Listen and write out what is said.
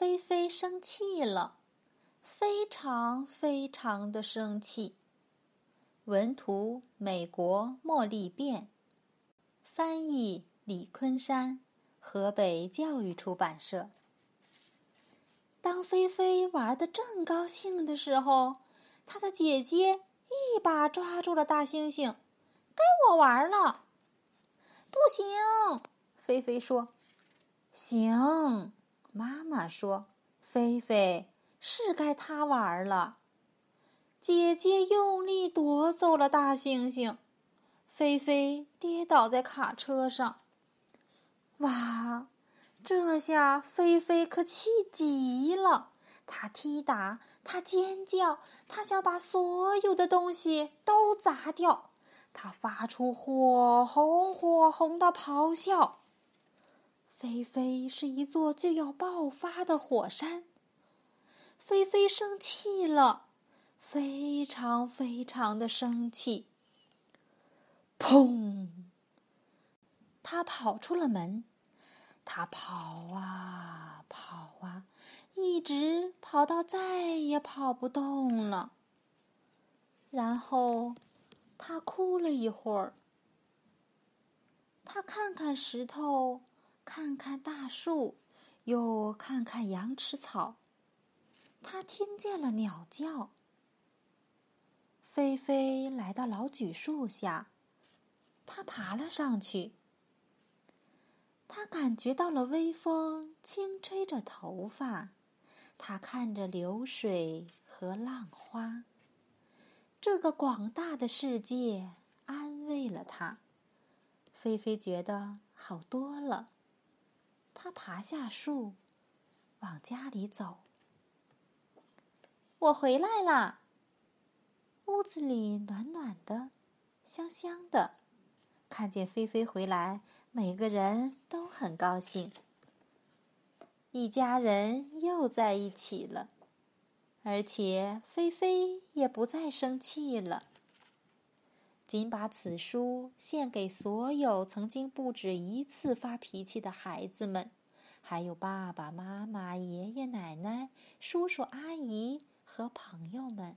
菲菲生气了，非常非常的生气。文图：美国茉莉变，翻译：李昆山，河北教育出版社。当菲菲玩的正高兴的时候，她的姐姐一把抓住了大猩猩，该我玩了。不行，菲菲说。行，妈妈说。菲菲是该他玩了。姐姐用力夺走了大猩猩，菲菲跌倒在卡车上。哇，这下菲菲可气极了，她踢打，她尖叫，她想把所有的东西都砸掉，她发出火红火红的咆哮。菲菲是一座就要爆发的火山。菲菲生气了。非常非常的生气。砰！他跑出了门，他跑啊跑啊，一直跑到再也跑不动了。然后他哭了一会儿。他看看石头，看看大树，又看看羊齿草。他听见了鸟叫。菲菲来到老榉树下，她爬了上去。他感觉到了微风轻吹着头发，他看着流水和浪花。这个广大的世界安慰了他，菲菲觉得好多了。他爬下树，往家里走。我回来啦。屋子里暖暖的，香香的。看见菲菲回来，每个人都很高兴。一家人又在一起了，而且菲菲也不再生气了。仅把此书献给所有曾经不止一次发脾气的孩子们，还有爸爸妈妈、爷爷奶奶、叔叔阿姨和朋友们。